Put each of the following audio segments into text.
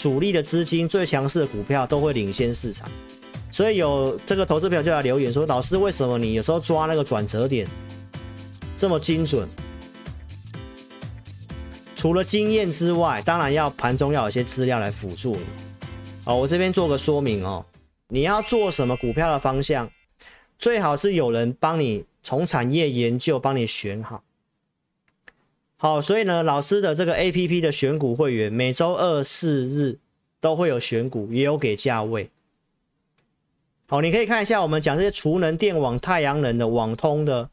主力的资金、最强势的股票都会领先市场。所以有这个投资朋友就来留言说：“老师，为什么你有时候抓那个转折点这么精准？除了经验之外，当然要盘中要有些资料来辅助你。好，我这边做个说明哦。你要做什么股票的方向，最好是有人帮你从产业研究帮你选好。好，所以呢，老师的这个 APP 的选股会员，每周二、四、日都会有选股，也有给价位。好，你可以看一下我们讲这些储能、电网、太阳能的、网通的，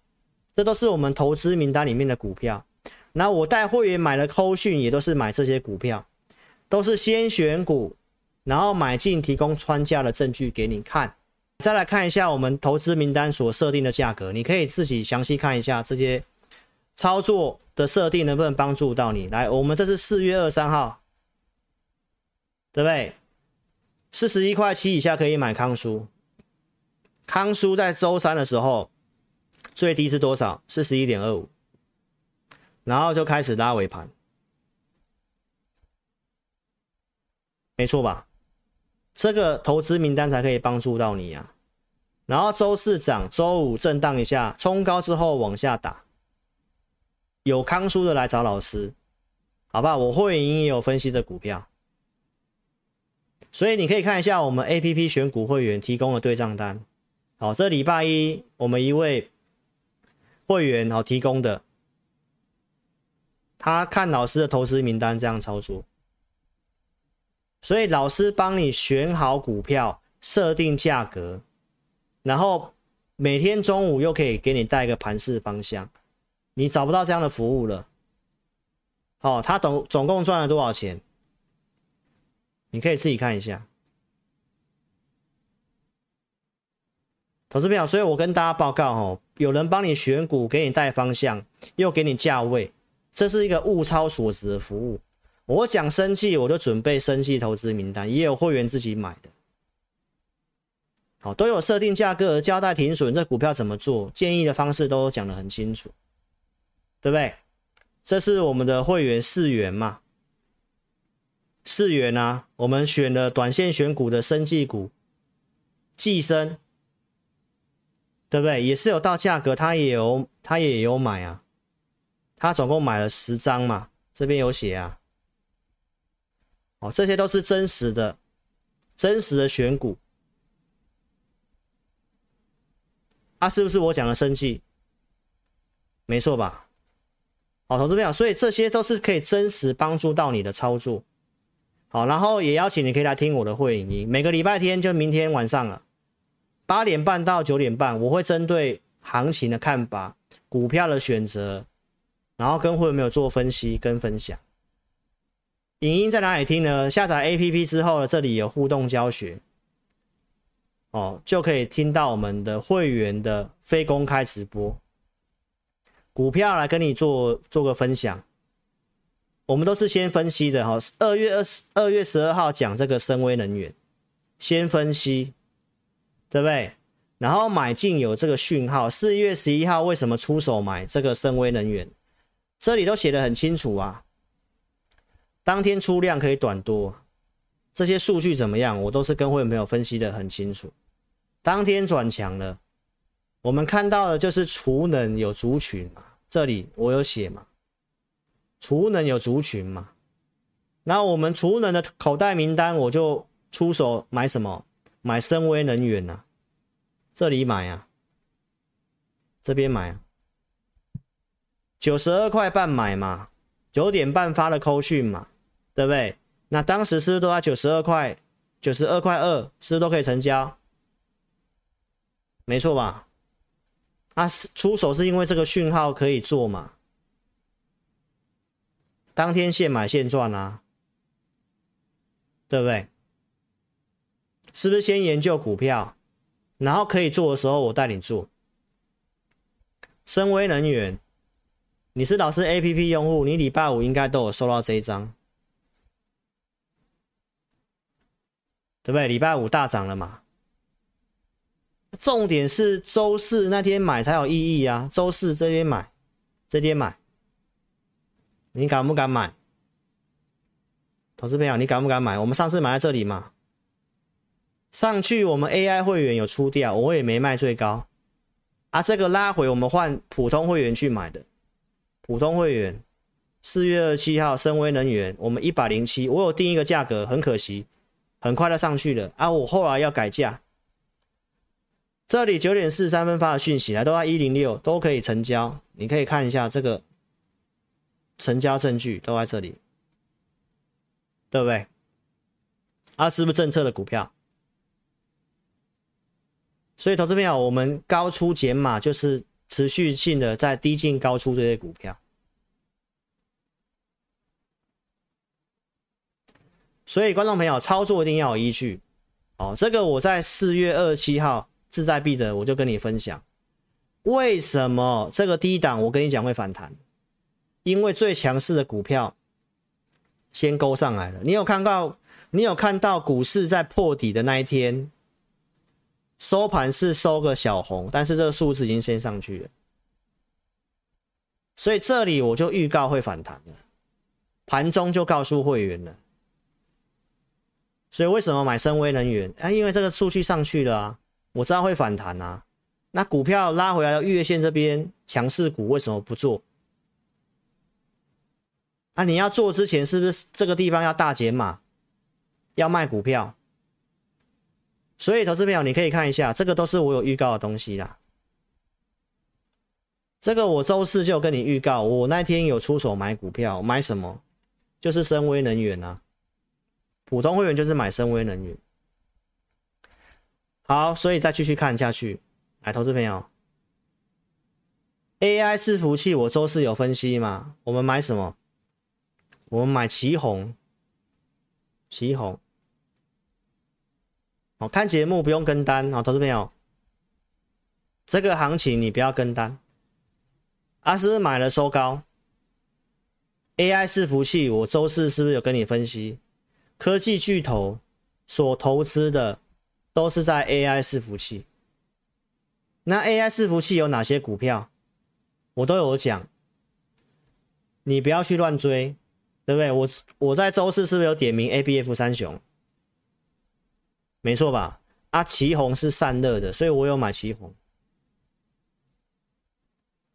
这都是我们投资名单里面的股票。那我带会员买的扣讯也都是买这些股票，都是先选股，然后买进，提供穿价的证据给你看。再来看一下我们投资名单所设定的价格，你可以自己详细看一下这些操作的设定能不能帮助到你。来，我们这是四月二十三号，对不对？四十一块七以下可以买康舒。康舒在周三的时候最低是多少？四十一点二五，然后就开始拉尾盘，没错吧？这个投资名单才可以帮助到你啊。然后周四涨，周五震荡一下，冲高之后往下打。有康叔的来找老师，好不好？我会员也有分析的股票，所以你可以看一下我们 APP 选股会员提供的对账单。好，这礼拜一我们一位会员好提供的，他看老师的投资名单这样操作，所以老师帮你选好股票，设定价格，然后每天中午又可以给你带个盘势方向，你找不到这样的服务了。哦，他总总共赚了多少钱？你可以自己看一下。投资票，所以我跟大家报告哦，有人帮你选股，给你带方向，又给你价位，这是一个物超所值的服务。我讲生气，我就准备生气投资名单，也有会员自己买的，好，都有设定价格，交代停损，这股票怎么做，建议的方式都讲得很清楚，对不对？这是我们的会员四元嘛，四元啊，我们选了短线选股的生技股，技生。对不对？也是有到价格，他也有，他也有买啊。他总共买了十张嘛，这边有写啊。哦，这些都是真实的，真实的选股。啊，是不是我讲的生气？没错吧？好，投资朋友，所以这些都是可以真实帮助到你的操作。好，然后也邀请你可以来听我的会影音，每个礼拜天就明天晚上了。八点半到九点半，我会针对行情的看法、股票的选择，然后跟会员没有做分析跟分享。影音在哪里听呢？下载 APP 之后呢，这里有互动教学，哦，就可以听到我们的会员的非公开直播，股票来跟你做做个分享。我们都是先分析的哈，二月二十二月十二号讲这个森崴能源，先分析。对不对？然后买进有这个讯号，四月十一号为什么出手买这个森崴能源？这里都写的很清楚啊。当天出量可以短多，这些数据怎么样？我都是跟会员朋友分析的很清楚。当天转强了，我们看到的就是储能有族群嘛，这里我有写嘛，储能有族群嘛。那我们储能的口袋名单，我就出手买什么？买森崴能源呐、啊，这里买啊，这边买啊，九十二块半买嘛，九点半发的扣讯嘛，对不对？那当时是不是都在九十二块，九十二块二，是不是都可以成交？没错吧？啊，出手是因为这个讯号可以做嘛？当天现买现赚啊，对不对？是不是先研究股票，然后可以做的时候我带你做？森崴能源，你是老师 APP 用户，你礼拜五应该都有收到这一张，对不对？礼拜五大涨了嘛？重点是周四那天买才有意义啊！周四这边买，这边买，你敢不敢买？投资朋友，你敢不敢买？我们上次买在这里嘛，上去我们 AI 会员有出掉，我也没卖最高啊。这个拉回我们换普通会员去买的，普通会员四月二十七号，森威能源我们一百零七，我有定一个价格，很可惜，很快就上去了啊。我后来要改价。这里九点四三分发的讯息来，都在一零六，都可以成交。你可以看一下这个成交证据，都在这里，对不对？啊，是不是政策的股票？所以，投资朋友，我们高出减码就是持续性的在低进高出这些股票。所以，观众朋友操作一定要有依据。哦，这个我在四月二十七号。志在必得，我就跟你分享，为什么这个低档我跟你讲会反弹？因为最强势的股票先勾上来了。你有看到？你有看到股市在破底的那一天收盘是收个小红，但是这个数字已经先上去了，所以这里我就预告会反弹了，盘中就告诉会员了。所以为什么买深威能源？啊，因为这个数据上去了啊。我知道会反弹啊，那股票拉回来到月线这边强势股为什么不做？啊，你要做之前是不是这个地方要大减码，要卖股票？所以投资朋友你可以看一下，这个都是我有预告的东西啦。这个我周四就跟你预告，我那天有出手买股票，买什么？就是深威能源啊，普通会员就是买深威能源。好，所以再继续看下去，来，投资朋友，AI 伺服器，我周四有分析嘛？我们买什么？我们买旗红，旗红。哦，看节目不用跟单，好，投资朋友，这个行情你不要跟单。阿斯买了收高，AI 伺服器，我周四是不是有跟你分析？科技巨头所投资的。都是在 AI 伺服器，那 AI 伺服器有哪些股票？我都有讲，你不要去乱追，对不对？我我在周四是不是有点名 ABF 三雄？没错吧？啊，旗红是散热的，所以我有买旗红，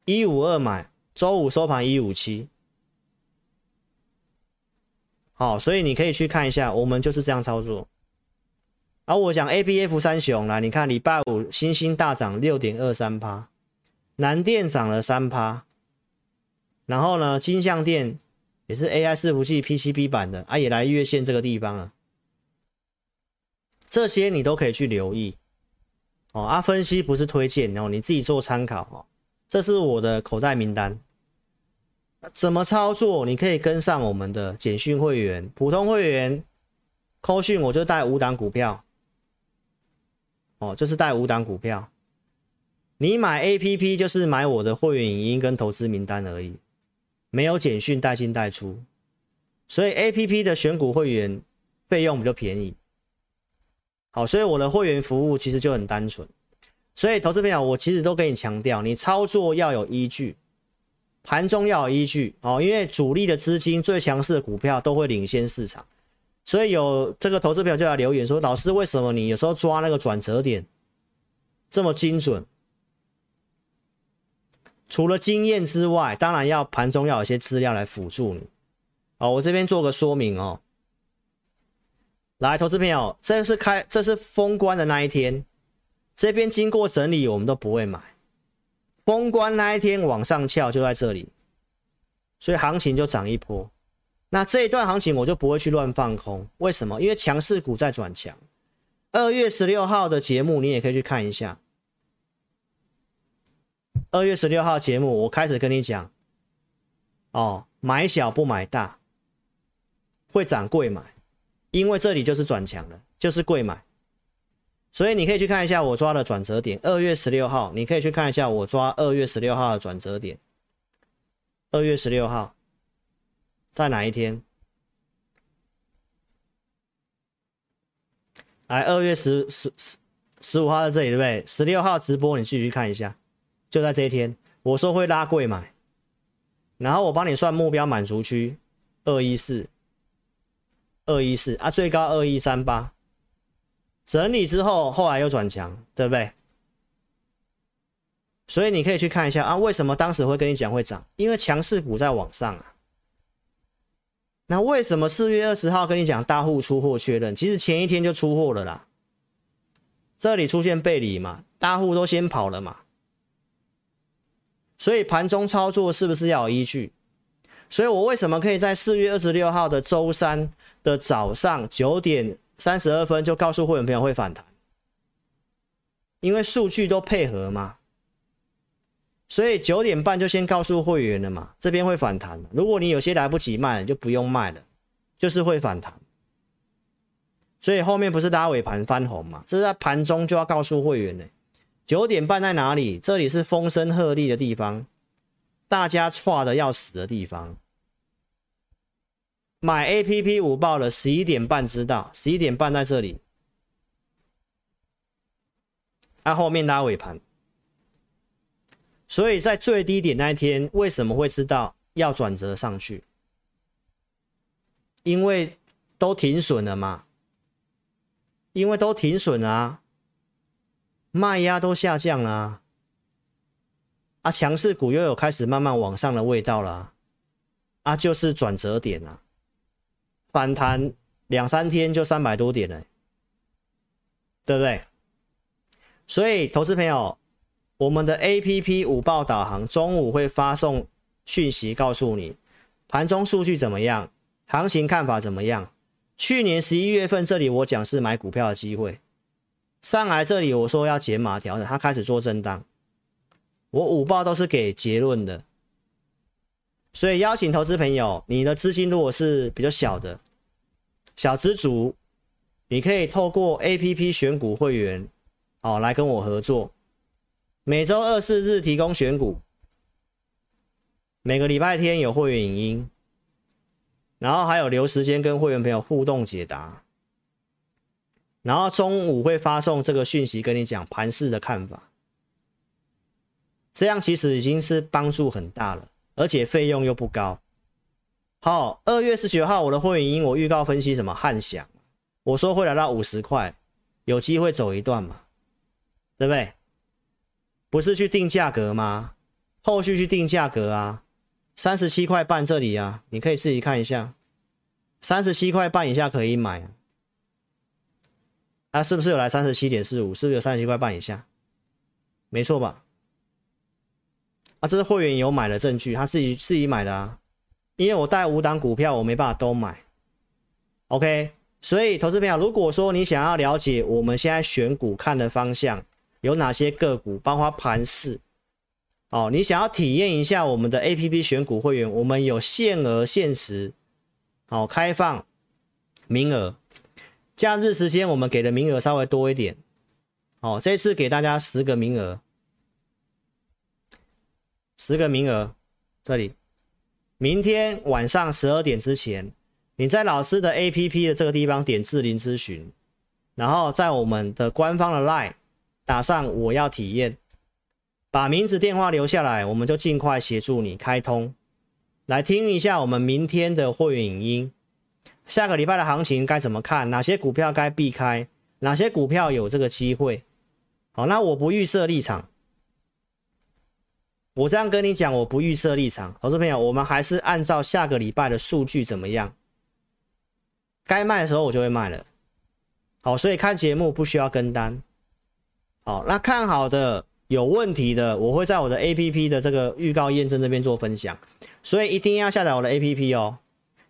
一五二买，周五收盘一五七，好，所以你可以去看一下，我们就是这样操作。而、啊、我讲 ABF 三雄来，你看礼拜五星星大涨六点二三趴，南电涨了三趴，然后呢，金像电也是 AI 伺服器 PCB 版的啊，也来月线这个地方啊，这些你都可以去留意哦。啊，分析不是推荐哦，你自己做参考哦。这是我的口袋名单，怎么操作？你可以跟上我们的简讯会员、普通会员，扣讯我就带五档股票。哦，就是带五档股票，你买 APP 就是买我的会员影音跟投资名单而已，没有简讯带进带出，所以 APP 的选股会员费用比较便宜。好，所以我的会员服务其实就很单纯，所以投资朋友，我其实都跟你强调，你操作要有依据，盘中要有依据哦，因为主力的资金最强势的股票都会领先市场。所以有这个投资朋友就来留言说：“老师，为什么你有时候抓那个转折点这么精准？除了经验之外，当然要盘中要有些资料来辅助你。哦，我这边做个说明哦。来，投资朋友，这是开，这是封关的那一天，这边经过整理，我们都不会买。封关那一天往上翘就在这里，所以行情就涨一波。”那这一段行情我就不会去乱放空，为什么？因为强势股在转强。二月十六号的节目你也可以去看一下。二月十六号节目我开始跟你讲，哦，买小不买大，会涨贵买，因为这里就是转强了，就是贵买。所以你可以去看一下我抓的转折点。二月十六号，你可以去看一下我抓二月十六号的转折点。二月十六号。在哪一天？来，二月十十十十五号在这里，对不对？十六号直播，你继续看一下，就在这一天，我说会拉贵买，然后我帮你算目标满足区二一四，二一四啊，最高二一三八，整理之后后来又转强，对不对？所以你可以去看一下啊，为什么当时会跟你讲会涨？因为强势股在往上啊。那为什么四月二十号跟你讲大户出货确认？其实前一天就出货了啦。这里出现背离嘛，大户都先跑了嘛。所以盘中操作是不是要有依据？所以我为什么可以在四月二十六号的周三的早上九点三十二分就告诉会员朋友会反弹？因为数据都配合嘛。所以九点半就先告诉会员了嘛，这边会反弹。如果你有些来不及卖，就不用卖了，就是会反弹。所以后面不是拉尾盘翻红嘛？这是在盘中就要告诉会员的。九点半在哪里？这里是风声鹤唳的地方，大家错的要死的地方。买 APP 五报了，十一点半知道，十一点半在这里。按、啊、后面拉尾盘。所以在最低点那一天，为什么会知道要转折上去？因为都停损了嘛，因为都停损啊，卖压都下降了啊，啊，强势股又有开始慢慢往上的味道了啊，就是转折点啊，反弹两三天就三百多点了，对不对？所以，投资朋友。我们的 APP 午报导航中午会发送讯息告诉你盘中数据怎么样，行情看法怎么样。去年十一月份这里我讲是买股票的机会，上来这里我说要减码调整，它开始做震荡。我午报都是给结论的，所以邀请投资朋友，你的资金如果是比较小的小资族，你可以透过 APP 选股会员哦来跟我合作。每周二、四日提供选股，每个礼拜天有会员影音，然后还有留时间跟会员朋友互动解答，然后中午会发送这个讯息跟你讲盘市的看法，这样其实已经是帮助很大了，而且费用又不高。好，二月十九号我的会员影音我预告分析什么？汉翔，我说会来到五十块，有机会走一段嘛，对不对？不是去定价格吗？后续去定价格啊，三十七块半这里啊，你可以自己看一下，三十七块半以下可以买啊，是不是有来三十七点四五？是不是有三十七块半以下？没错吧？啊，这是会员有买的证据，他自己自己买的啊，因为我带五档股票，我没办法都买。OK，所以投资朋友，如果说你想要了解我们现在选股看的方向。有哪些个股，包括盘势？哦，你想要体验一下我们的 APP 选股会员，我们有限额限时，好、哦、开放名额，假日时间我们给的名额稍微多一点，哦，这次给大家十个名额，十个名额，这里，明天晚上十二点之前，你在老师的 APP 的这个地方点智霖咨询，然后在我们的官方的 LINE。打上我要体验，把名字电话留下来，我们就尽快协助你开通，来听一下我们明天的会员影音。下个礼拜的行情该怎么看？哪些股票该避开？哪些股票有这个机会？好，那我不预设立场，我这样跟你讲，我不预设立场。投资朋友，我们还是按照下个礼拜的数据怎么样？该卖的时候我就会卖了。好，所以看节目不需要跟单。好，那看好的有问题的，我会在我的 APP 的这个预告验证这边做分享，所以一定要下载我的 APP 哦。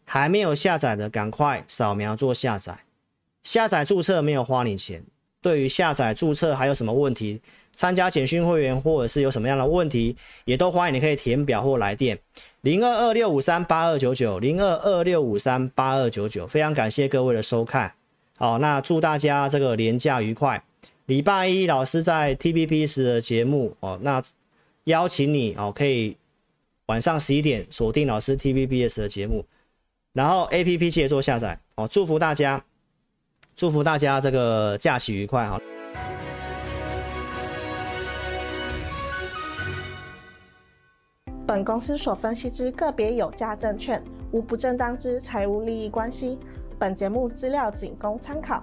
还没有下载的，赶快扫描做下载。下载注册没有花你钱。对于下载注册还有什么问题，参加简讯会员或者是有什么样的问题，也都欢迎你可以填表或来电零二二六五三八二九九零二二六五三八二九九。非常感谢各位的收看。好，那祝大家这个连假愉快。礼拜一老师在 TVBS 的节目哦，那邀请你哦，可以晚上十一点锁定老师 TVBS 的节目，然后 APP 记得做下载哦，祝福大家，祝福大家这个假期愉快哈。本公司所分析之个别有价证券无不正当之财务利益关系。本节目资料仅供参考，